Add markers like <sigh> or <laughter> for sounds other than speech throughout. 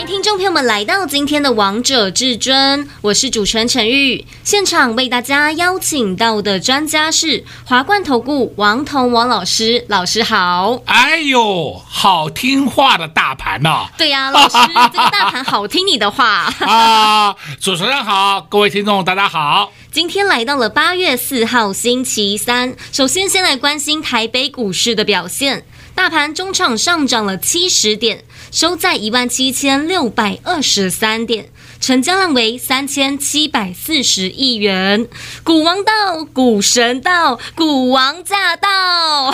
欢迎听众朋友们来到今天的《王者至尊》，我是主持人陈玉。现场为大家邀请到的专家是华冠投顾王彤王老师，老师好。哎呦，好听话的大盘呐、啊！对呀、啊，老师，这个大盘好听你的话 <laughs> 啊！主持人好，各位听众大家好。今天来到了八月四号星期三，首先先来关心台北股市的表现，大盘中场上涨了七十点。收在一万七千六百二十三点，成交量为三千七百四十亿元。股王到，股神到，股王驾到！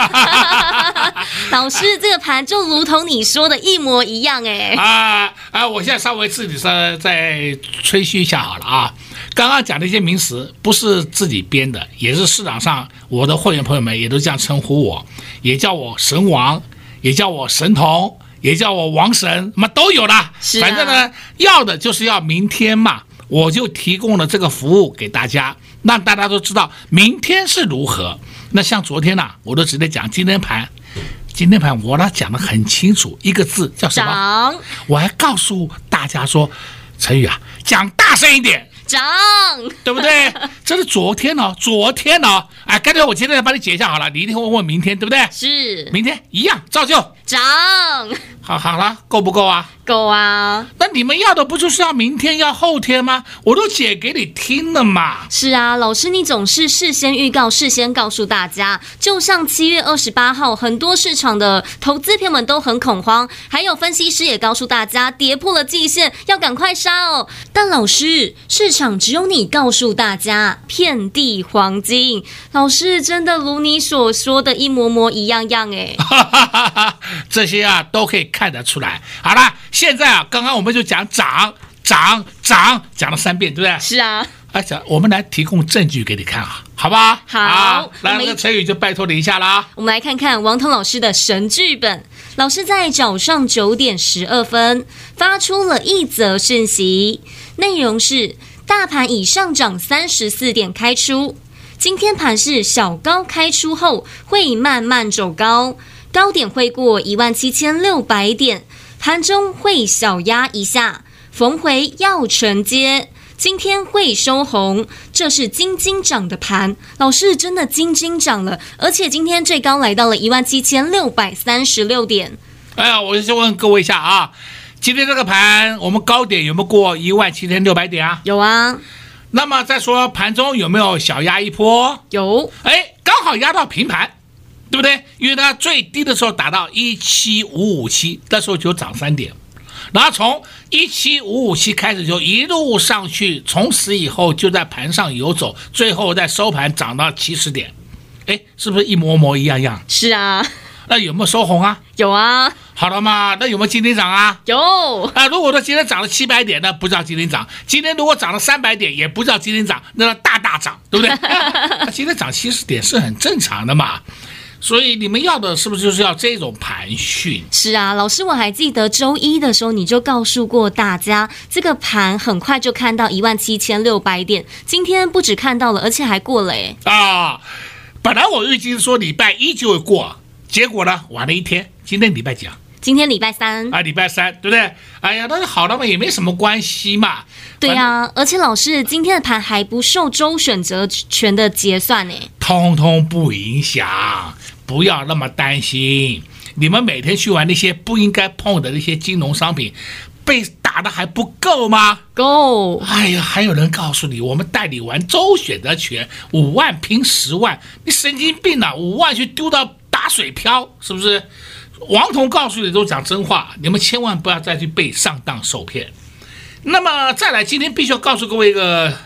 <laughs> 老师，这个盘就如同你说的一模一样哎。啊啊！我现在稍微自己再再吹嘘一下好了啊。刚刚讲的一些名词不是自己编的，也是市场上我的会员朋友们也都这样称呼我，也叫我神王，也叫我神童。也叫我王神，什么都有了。是、啊，反正呢，要的就是要明天嘛，我就提供了这个服务给大家，让大家都知道明天是如何。那像昨天呐、啊，我都直接讲今天盘，今天盘我呢讲的很清楚，一个字叫什么？涨。我还告诉大家说，陈宇啊，讲大声一点。涨，<laughs> 对不对？这是昨天哦，昨天哦，哎，干脆我今天来帮你解一下好了，你一定会问明天，对不对？是，明天一样照旧涨。好，好了，够不够啊？够啊！那你们要的不就是要明天要后天吗？我都解给你听了嘛。是啊，老师，你总是事先预告，事先告诉大家。就像七月二十八号，很多市场的投资朋友们都很恐慌，还有分析师也告诉大家，跌破了季线，要赶快杀哦。但老师，市场只有你告诉大家，遍地黄金。老师真的如你所说的一模模一样样哎。<laughs> 这些啊都可以看得出来。好啦。现在啊，刚刚我们就讲涨涨涨，讲了三遍，对不对？是啊，而且我们来提供证据给你看啊，好吧？好，好来，那个成语就拜托你一下啦。我们来看看王彤老师的神剧本。老师在早上九点十二分发出了一则讯息，内容是：大盘已上涨三十四点开出，今天盘是小高开出后会慢慢走高，高点会过一万七千六百点。盘中会小压一下，逢回要承接。今天会收红，这是金金涨的盘。老师真的金金涨了，而且今天最高来到了一万七千六百三十六点。哎呀，我就问各位一下啊，今天这个盘我们高点有没有过一万七千六百点啊？有啊。那么再说盘中有没有小压一波？有。哎，刚好压到平盘。对不对？因为它最低的时候达到一七五五七，那时候就涨三点，然后从一七五五七开始就一路上去，从此以后就在盘上游走，最后在收盘涨到七十点，哎，是不是一模模一样样？是啊，那有没有收红啊？有啊。好了嘛，那有没有今天涨啊？有啊。如果说今天涨了七百点，那不叫今天涨；今天如果涨了三百点，也不叫今天涨，那大大涨，对不对？<laughs> 那今天涨七十点是很正常的嘛。所以你们要的是不是就是要这种盘讯？是啊，老师，我还记得周一的时候你就告诉过大家，这个盘很快就看到一万七千六百点。今天不止看到了，而且还过了诶。啊，本来我预计说礼拜一就会过，结果呢晚了一天。今天礼拜几啊？今天礼拜三啊，礼拜三对不对？哎呀，那就好了嘛，也没什么关系嘛。对呀、啊，而且老师今天的盘还不受周选择权的结算呢，通通不影响，不要那么担心。你们每天去玩那些不应该碰的那些金融商品，被打的还不够吗？够。哎呀，还有人告诉你，我们带你玩周选择权，五万拼十万，你神经病啊！五万去丢到打水漂，是不是？王彤告诉你都讲真话，你们千万不要再去被上当受骗。那么再来，今天必须要告诉各位一个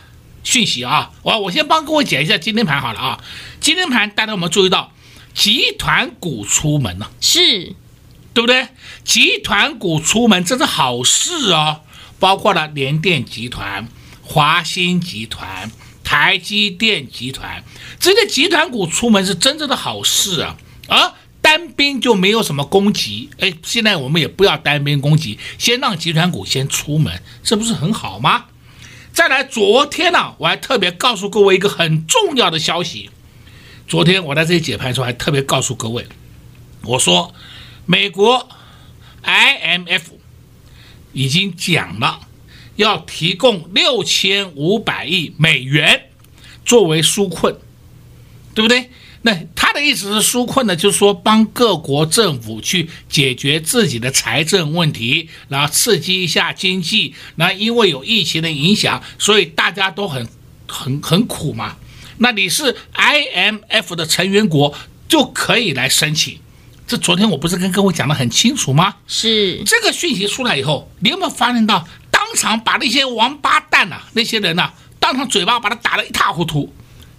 讯息啊！我我先帮各位解一下今天盘好了啊。今天盘大家有没有注意到，集团股出门了？是，对不对？集团股出门这是好事哦，包括了联电集团、华新集团、台积电集团。这些集团股出门是真正的好事啊，而单兵就没有什么攻击。哎，现在我们也不要单兵攻击，先让集团股先出门，这不是很好吗？再来，昨天呢、我还特别告诉各位一个很重要的消息。昨天我在这里解盘的时候，还特别告诉各位，我说美国 IMF 已经讲了，要提供六千五百亿美元作为纾困，对不对？那他的意思是纾困呢，就是说帮各国政府去解决自己的财政问题，然后刺激一下经济。那因为有疫情的影响，所以大家都很很很苦嘛。那你是 IMF 的成员国，就可以来申请。这昨天我不是跟各位讲的很清楚吗？是这个讯息出来以后，你有没有发现到当场把那些王八蛋呐、那些人呐、当场嘴巴把他打得一塌糊涂？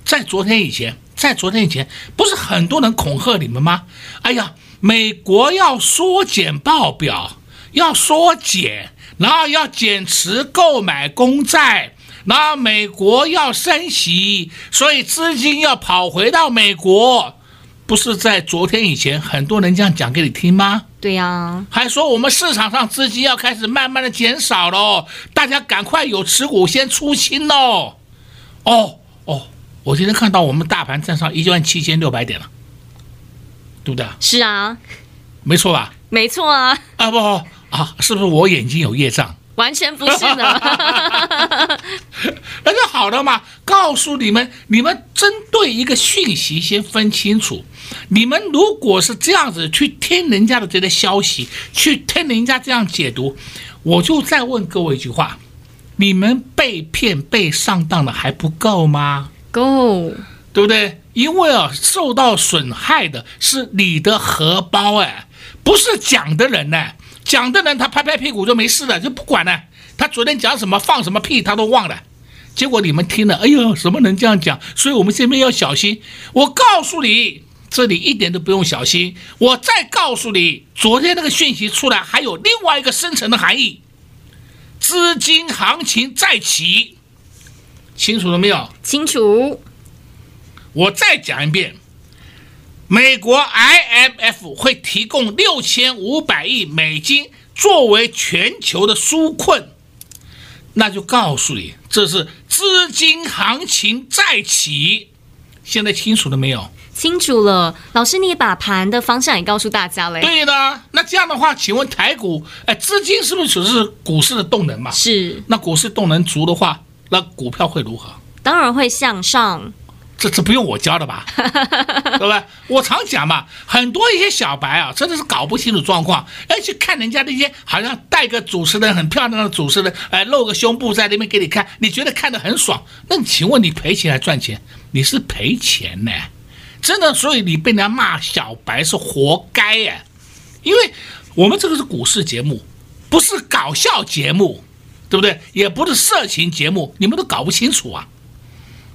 在昨天以前。在昨天以前，不是很多人恐吓你们吗？哎呀，美国要缩减报表，要缩减，然后要减持购买公债，然后美国要升息，所以资金要跑回到美国。不是在昨天以前，很多人这样讲给你听吗？对呀，还说我们市场上资金要开始慢慢的减少喽，大家赶快有持股先出清喽。哦哦。我今天看到我们大盘站上一万七千六百点了，对不对？是啊，没错吧？没错啊！啊不啊，是不是我眼睛有业障？完全不是的，<laughs> 那就好了嘛。告诉你们，你们针对一个讯息先分清楚。你们如果是这样子去听人家的这个消息，去听人家这样解读，我就再问各位一句话：你们被骗、被上当的还不够吗？够，对不对？因为啊，受到损害的是你的荷包哎，不是讲的人呢。讲的人他拍拍屁股就没事了，就不管了。他昨天讲什么放什么屁他都忘了。结果你们听了，哎呦，怎么能这样讲？所以我们这边要小心。我告诉你，这里一点都不用小心。我再告诉你，昨天那个讯息出来，还有另外一个深层的含义：资金行情再起。清楚了没有？清楚。我再讲一遍，美国 IMF 会提供六千五百亿美金作为全球的纾困，那就告诉你，这是资金行情再起。现在清楚了没有？清楚了。老师，你把盘的方向也告诉大家了。对的。那这样的话，请问台股，哎，资金是不是只是股市的动能嘛？是。那股市动能足的话。那股票会如何？当然会向上。这这不用我教的吧？<laughs> 对不对？我常讲嘛，很多一些小白啊，真的是搞不清楚状况，哎，去看人家那些好像带个主持人很漂亮的主持人，哎，露个胸部在那边给你看，你觉得看得很爽？那你请问你赔钱还赚钱？你是赔钱呢？真的，所以你被人家骂小白是活该呀！因为我们这个是股市节目，不是搞笑节目。对不对？也不是色情节目，你们都搞不清楚啊。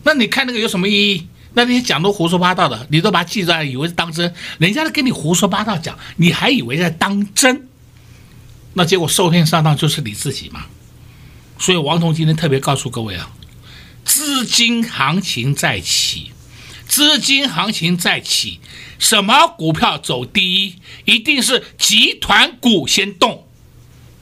那你看那个有什么意义？那那些讲都胡说八道的，你都把它记着，以为是当真。人家都跟你胡说八道讲，你还以为在当真？那结果受骗上当就是你自己嘛。所以王彤今天特别告诉各位啊，资金行情再起，资金行情再起，什么股票走第一？一定是集团股先动。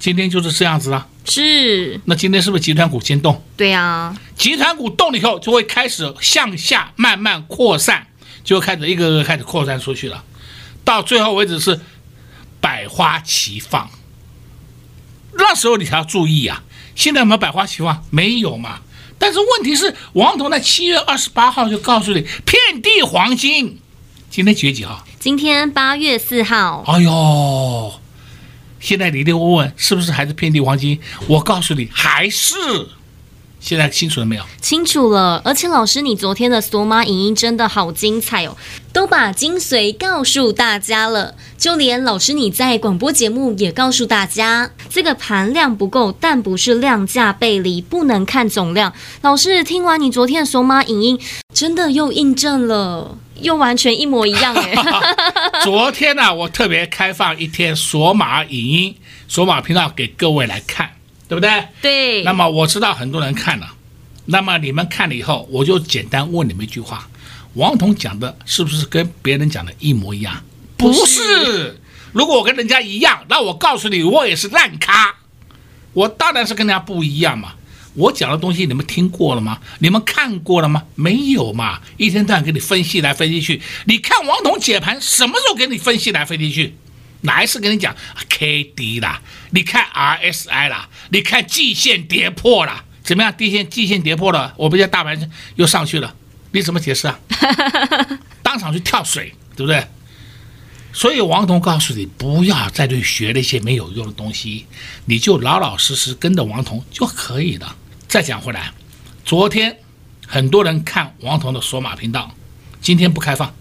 今天就是这样子啊，是。那今天是不是集团股先动？对呀、啊，集团股动了以后，就会开始向下慢慢扩散，就会开始一个个开始扩散出去了，到最后为止是百花齐放。那时候你才要注意啊，现在有没有百花齐放？没有嘛。但是问题是，王彤在七月二十八号就告诉你，遍地黄金。今天几月几号？今天八月四号。哎呦。现在你一定问问是不是还是遍地黄金？我告诉你，还是。现在清楚了没有？清楚了。而且老师，你昨天的索马影音真的好精彩哦，都把精髓告诉大家了。就连老师你在广播节目也告诉大家，这个盘量不够，但不是量价背离，不能看总量。老师听完你昨天的索马影音，真的又印证了，又完全一模一样哎。<laughs> 昨天呢、啊，我特别开放一天索马影音、索马频道给各位来看。对不对？对。那么我知道很多人看了，那么你们看了以后，我就简单问你们一句话：王彤讲的是不是跟别人讲的一模一样？不是。如果我跟人家一样，那我告诉你，我也是烂咖。我当然是跟人家不一样嘛。我讲的东西你们听过了吗？你们看过了吗？没有嘛。一天到晚给你分析来分析去。你看王彤解盘什么时候给你分析来分析去？哪一次跟你讲 K D 啦？你看 R S I 啦？你看季线跌破了？怎么样？地线季线跌破了，我们家大盘又上去了，你怎么解释啊？<laughs> 当场去跳水，对不对？所以王彤告诉你，不要再去学那些没有用的东西，你就老老实实跟着王彤就可以了。再讲回来，昨天很多人看王彤的索马频道，今天不开放，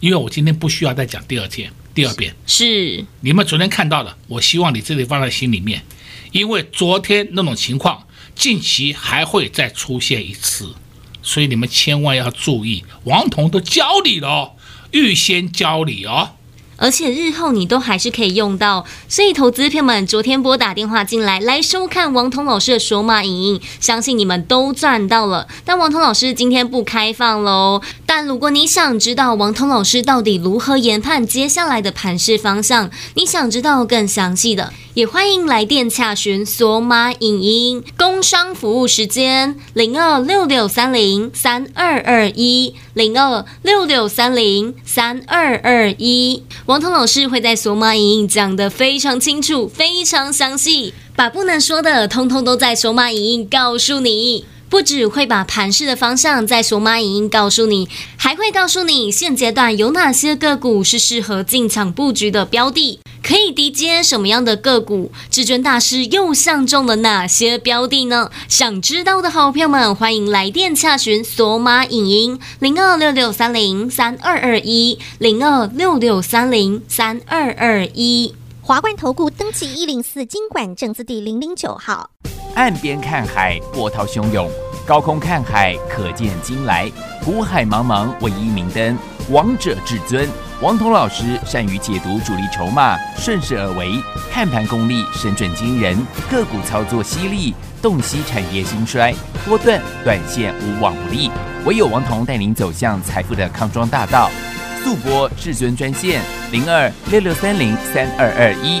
因为我今天不需要再讲第二天、第二遍。是你们昨天看到的，我希望你这里放在心里面，因为昨天那种情况，近期还会再出现一次，所以你们千万要注意。王彤都教你了哦，预先教你哦。而且日后你都还是可以用到，所以投资朋友们昨天拨打电话进来来收看王彤老师的索马影音，相信你们都赚到了。但王彤老师今天不开放喽。但如果你想知道王彤老师到底如何研判接下来的盘势方向，你想知道更详细的，也欢迎来电洽询索马影音工商服务时间零二六六三零三二二一零二六六三零三二二一。王彤老师会在索马影音讲得非常清楚、非常详细，把不能说的通通都在索马影音告诉你。不只会把盘势的方向在索马影音告诉你，还会告诉你现阶段有哪些个股是适合进场布局的标的，可以低接什么样的个股，至尊大师又相中了哪些标的呢？想知道的好朋友们，欢迎来电洽询索马影音零二六六三零三二二一零二六六三零三二二一华冠投顾登记一零四经管证字第零零九号。岸边看海，波涛汹涌；高空看海，可见金来。股海茫茫，唯一明灯。王者至尊，王彤老师善于解读主力筹码，顺势而为，看盘功力神准惊人，个股操作犀利，洞悉产业兴衰，波段短线无往不利。唯有王彤带您走向财富的康庄大道。速播至尊专线零二六六三零三二二一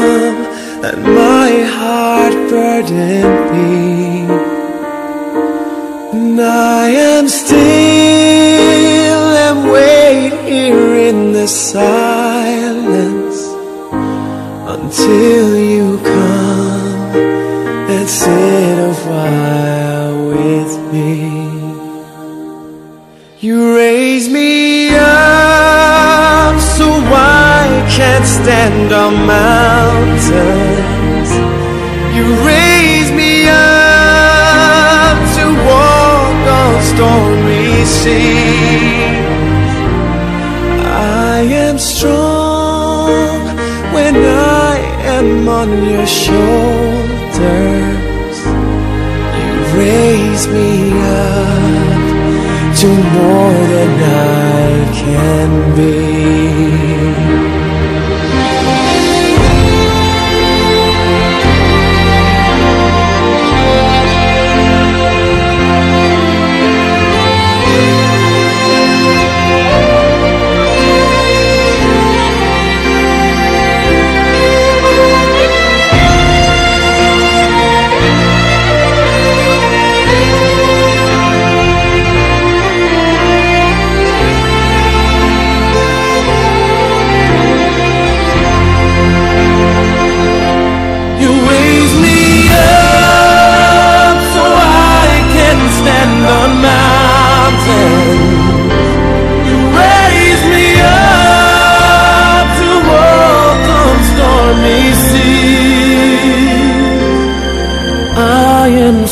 come and my heart burden be And I am still and wait here in the silence Until you come and sit a while Can't stand on mountains. You raise me up to walk on stormy seas. I am strong when I am on your shoulders. You raise me up to more than I can be.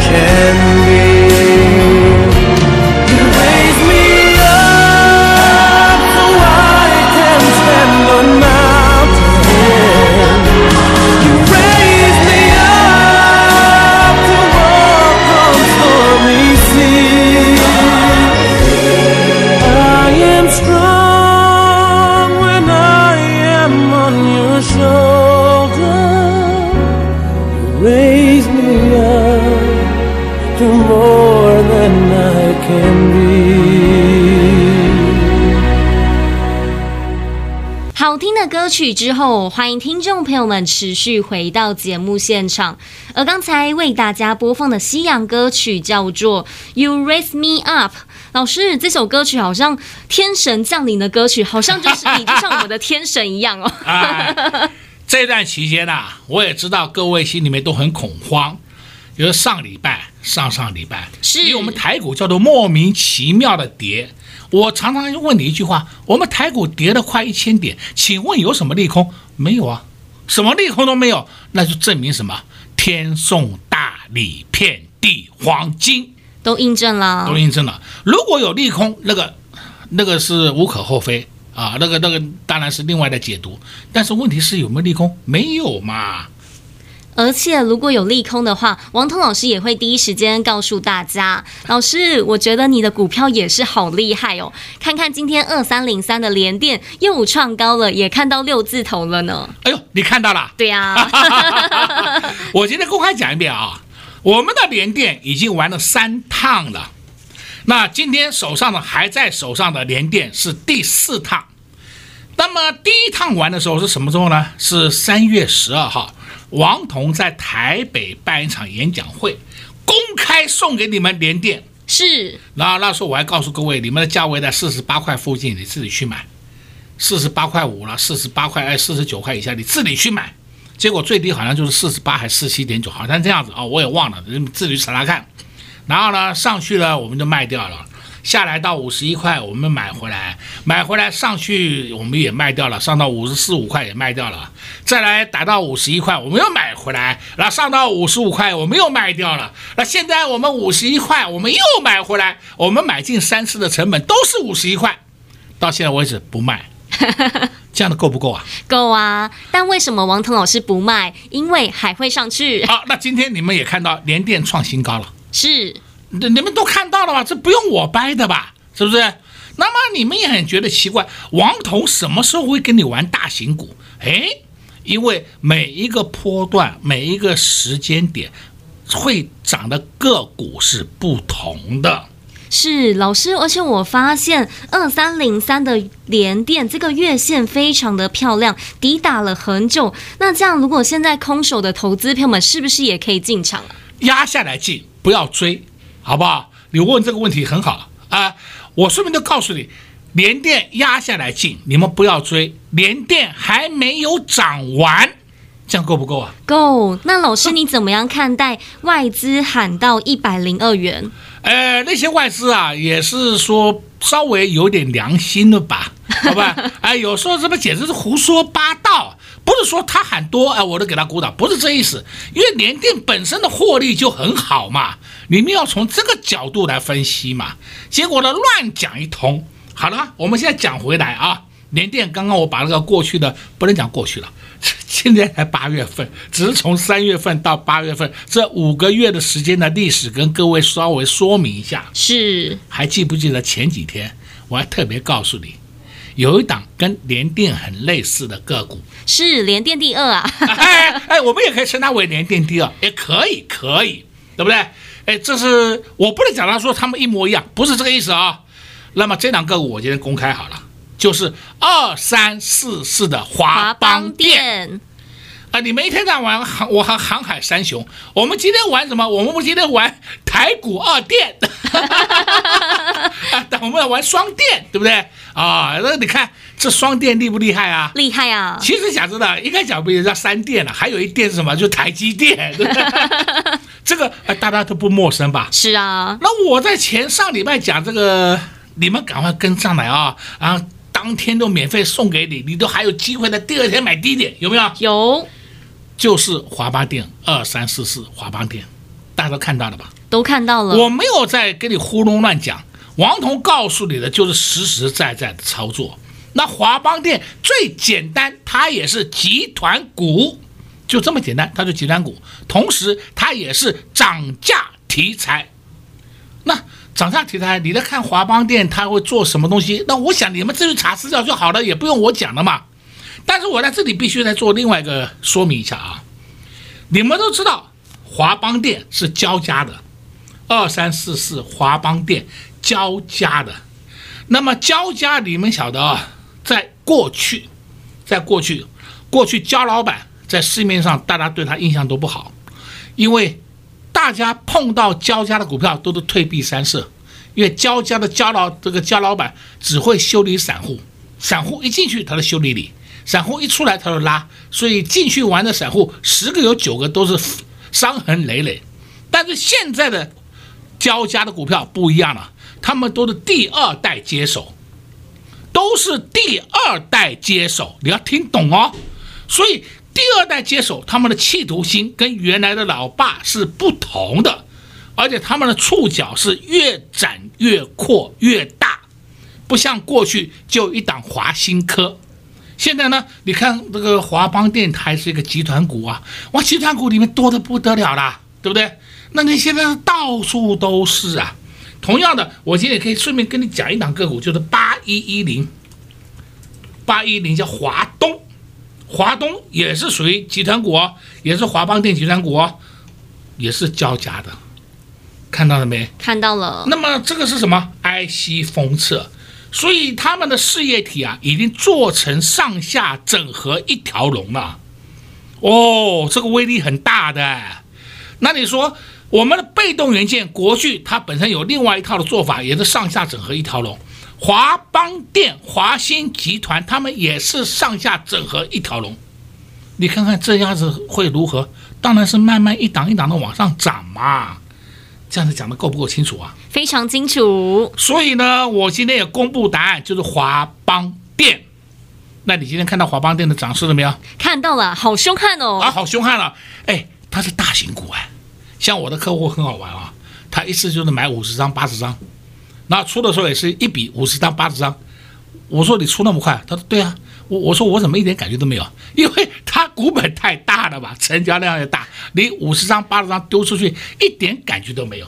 care. 曲之后，欢迎听众朋友们持续回到节目现场。而刚才为大家播放的西洋歌曲叫做《You Raise Me Up》。老师，这首歌曲好像天神降临的歌曲，好像就是你，就像我们的天神一样哦。啊，<laughs> 这段期间啊，我也知道各位心里面都很恐慌。比如上礼拜、上上礼拜，是因为我们台股叫做莫名其妙的跌。我常常问你一句话：我们台股跌了快一千点，请问有什么利空？没有啊，什么利空都没有，那就证明什么？天送大礼，遍地黄金，都印证了，都印证了。如果有利空，那个那个是无可厚非啊，那个那个当然是另外的解读。但是问题是有没有利空？没有嘛。而且如果有利空的话，王彤老师也会第一时间告诉大家。老师，我觉得你的股票也是好厉害哦！看看今天二三零三的联电又创高了，也看到六字头了呢。哎呦，你看到了？对啊。<laughs> 我今天公开讲一遍啊，我们的联电已经玩了三趟了。那今天手上的还在手上的联电是第四趟。那么第一趟玩的时候是什么时候呢？是三月十二号。王彤在台北办一场演讲会，公开送给你们联电。是，然后那时候我还告诉各位，你们的价位在四十八块附近，你自己去买。四十八块五了，四十八块哎，四十九块以下，你自己去买。结果最低好像就是四十八还是四十七点九，好像这样子啊，我也忘了，你自己去查查看。然后呢，上去了我们就卖掉了。下来到五十一块，我们买回来，买回来上去我们也卖掉了，上到五十四五块也卖掉了，再来打到五十一块，我们又买回来，然后上到五十五块，我们又卖掉了。那现在我们五十一块，我们又买回来，我们买进三次的成本都是五十一块，到现在为止不卖，<laughs> 这样的够不够啊？够啊！但为什么王腾老师不卖？因为还会上去。好，那今天你们也看到联电创新高了，是。你们都看到了吧？这不用我掰的吧？是不是？那么你们也很觉得奇怪，王彤什么时候会跟你玩大型股？诶，因为每一个波段、每一个时间点会涨的个股是不同的。是老师，而且我发现二三零三的连电这个月线非常的漂亮，抵打了很久。那这样，如果现在空手的投资朋友们是不是也可以进场？压下来进，不要追。好不好？你问这个问题很好啊！我顺便就告诉你，联电压下来进，你们不要追。联电还没有涨完，这样够不够啊？够。那老师你怎么样看待外资喊到一百零二元？呃，那些外资啊，也是说稍微有点良心了吧？好吧？<laughs> 哎，有时候这不简直是胡说八道。不是说他喊多，哎，我都给他鼓掌，不是这意思。因为联电本身的获利就很好嘛，你们要从这个角度来分析嘛。结果呢，乱讲一通。好了，我们现在讲回来啊，联电刚刚我把那个过去的不能讲过去了，现在才八月份，只是从三月份到八月份这五个月的时间的历史跟各位稍微说明一下。是，还记不记得前几天我还特别告诉你？有一档跟联电很类似的个股，是联电第二啊。<laughs> 哎哎，我们也可以称它为联电第二，也可以，可以，对不对？哎，这是我不能讲他说他们一模一样，不是这个意思啊。那么这两个我今天公开好了，就是二三四四的华邦电。啊！你们一天在玩航，我航航海三雄。我们今天玩什么？我们不今天玩台股二电，<laughs> 啊，我们要玩双电，对不对？啊，那你看这双电厉不厉害啊？厉害啊！其实讲真的，应该讲不也叫三电了，还有一电是什么？就台积电，对不对？<laughs> 这个啊，大家都不陌生吧？是啊。那我在前上礼拜讲这个，你们赶快跟上来啊！然后，当天都免费送给你，你都还有机会在第二天买低点，有没有？有。就是华邦电二三四四华邦电，大家都看到了吧？都看到了。我没有在跟你胡弄乱讲，王彤告诉你的就是实实在在的操作。那华邦电最简单，它也是集团股，就这么简单，它是集团股，同时它也是涨价题材。那涨价题材，你在看华邦电它会做什么东西？那我想你们自己查资料就好了，也不用我讲了嘛。但是我在这里必须再做另外一个说明一下啊，你们都知道华邦电是交加的，二三四四华邦电交加的，那么交加你们晓得啊，在过去，在过去，过去焦老板在市面上大家对他印象都不好，因为大家碰到交加的股票都是退避三舍，因为交加的焦老这个焦老板只会修理散户，散户一进去他就修理你。散户一出来他就拉，所以进去玩的散户十个有九个都是伤痕累累。但是现在的交加的股票不一样了，他们都是第二代接手，都是第二代接手，你要听懂哦。所以第二代接手，他们的企图心跟原来的老爸是不同的，而且他们的触角是越展越阔越大，不像过去就一档华新科。现在呢，你看这个华邦电台是一个集团股啊，哇，集团股里面多的不得了啦，对不对？那你现在到处都是啊。同样的，我今天也可以顺便跟你讲一档个股，就是八一一零，八一零叫华东，华东也是属于集团股哦，也是华邦电集团股哦，也是交加的，看到了没？看到了。那么这个是什么？IC 封测。所以他们的事业体啊，已经做成上下整合一条龙了。哦，这个威力很大的。那你说我们的被动元件国巨，它本身有另外一套的做法，也是上下整合一条龙。华邦电、华新集团，他们也是上下整合一条龙。你看看这样子会如何？当然是慢慢一档一档的往上涨嘛。这样子讲的够不够清楚啊？非常清楚。所以呢，我今天也公布答案，就是华邦电。那你今天看到华邦电的涨势了没有？看到了，好凶悍哦！啊，好凶悍了！哎，它是大型股哎，像我的客户很好玩啊，他一次就是买五十张、八十张，那出的时候也是一笔五十张、八十张。我说你出那么快，他说对啊。我我说我怎么一点感觉都没有？因为它股本太大了吧，成交量也大，你五十张八十张丢出去一点感觉都没有。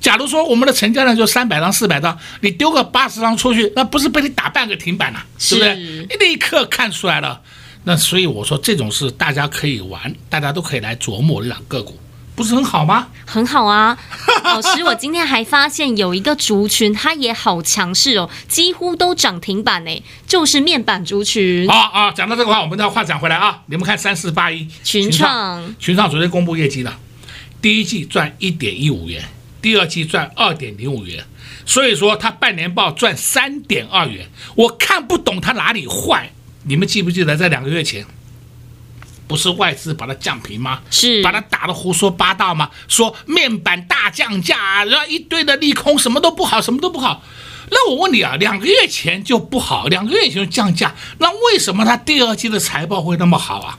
假如说我们的成交量就三百张四百张，你丢个八十张出去，那不是被你打半个停板了，对不对？你立刻看出来了。那所以我说这种事大家可以玩，大家都可以来琢磨这两个股。不是很好吗？很好啊，<laughs> 老师，我今天还发现有一个族群，它也好强势哦，几乎都涨停板呢，就是面板族群。啊啊，讲到这个话，我们再话讲回来啊，你们看三四八一群创，群创昨天公布业绩了，第一季赚一点一五元，第二季赚二点零五元，所以说它半年报赚三点二元，我看不懂它哪里坏，你们记不记得在两个月前？不是外资把它降平吗？是把它打得胡说八道吗？说面板大降价，然后一堆的利空，什么都不好，什么都不好。那我问你啊，两个月前就不好，两个月前就降价，那为什么它第二季的财报会那么好啊？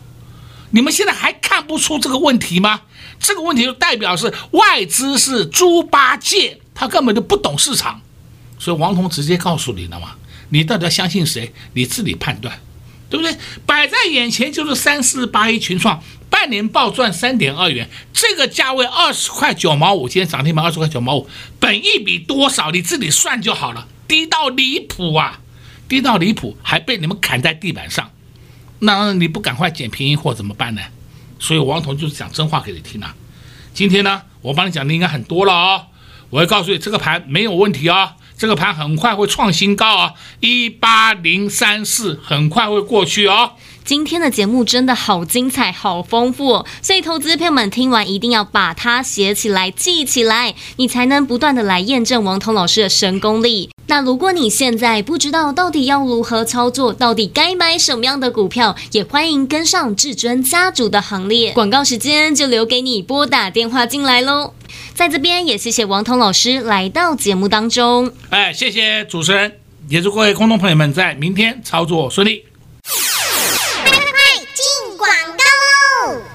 你们现在还看不出这个问题吗？这个问题就代表是外资是猪八戒，他根本就不懂市场。所以王彤直接告诉你了嘛，你到底要相信谁？你自己判断。对不对？摆在眼前就是三四八一群创，半年报赚三点二元，这个价位二十块九毛五，今天涨停板二十块九毛五，本一比多少你自己算就好了，低到离谱啊！低到离谱，还被你们砍在地板上，那你不赶快捡便宜货怎么办呢？所以王彤就是讲真话给你听啊。今天呢，我帮你讲的应该很多了哦。我要告诉你，这个盘没有问题哦，这个盘很快会创新高啊，一八零三四很快会过去哦。今天的节目真的好精彩，好丰富，所以投资朋友们听完一定要把它写起来、记起来，你才能不断的来验证王彤老师的神功力。那如果你现在不知道到底要如何操作，到底该买什么样的股票，也欢迎跟上至尊家族的行列。广告时间就留给你拨打电话进来喽。在这边也谢谢王彤老师来到节目当中。哎，谢谢主持人，也祝各位观众朋友们在明天操作顺利。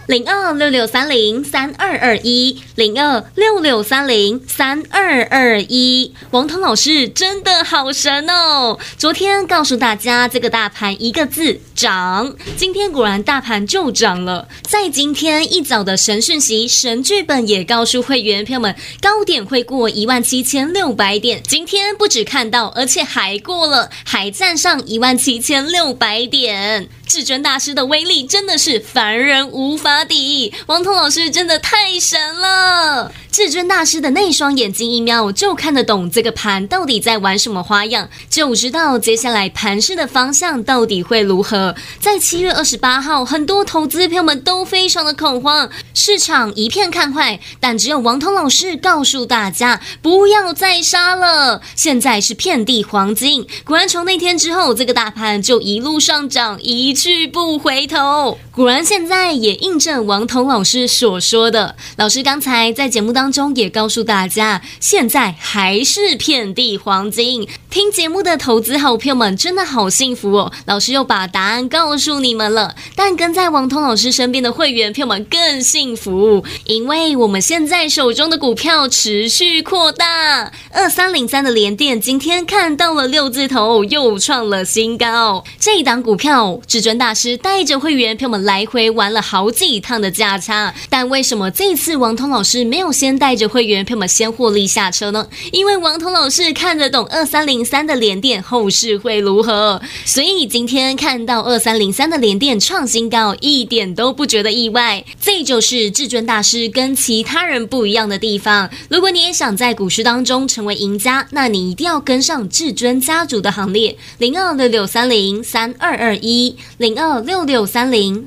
零二六六三零三二二一，零二六六三零三二二一。王彤老师真的好神哦！昨天告诉大家这个大盘一个字涨，今天果然大盘就涨了。在今天一早的神讯息，神剧本也告诉会员朋友们，高点会过一万七千六百点。今天不止看到，而且还过了，还站上一万七千六百点。至尊大师的威力真的是凡人无法抵，王彤老师真的太神了。至尊大师的那双眼睛一瞄，就看得懂这个盘到底在玩什么花样，就知道接下来盘势的方向到底会如何。在七月二十八号，很多投资朋友们都非常的恐慌，市场一片看坏，但只有王彤老师告诉大家不要再杀了，现在是遍地黄金。果然，从那天之后，这个大盘就一路上涨，一去不回头。果然，现在也印证王彤老师所说的。老师刚才在节目当中也告诉大家，现在还是遍地黄金。听节目的投资好朋友们真的好幸福哦！老师又把答案告诉你们了。但跟在王彤老师身边的会员朋友们更幸福，因为我们现在手中的股票持续扩大。二三零三的联电今天看到了六字头，又创了新高。这一档股票，至尊大师带着会员朋友们。来回玩了好几趟的价差，但为什么这次王彤老师没有先带着会员朋友们先获利下车呢？因为王彤老师看得懂二三零三的联电后市会如何，所以今天看到二三零三的联电创新高，一点都不觉得意外。这就是至尊大师跟其他人不一样的地方。如果你也想在股市当中成为赢家，那你一定要跟上至尊家族的行列，零二六六三零三二二一，零二六六三零。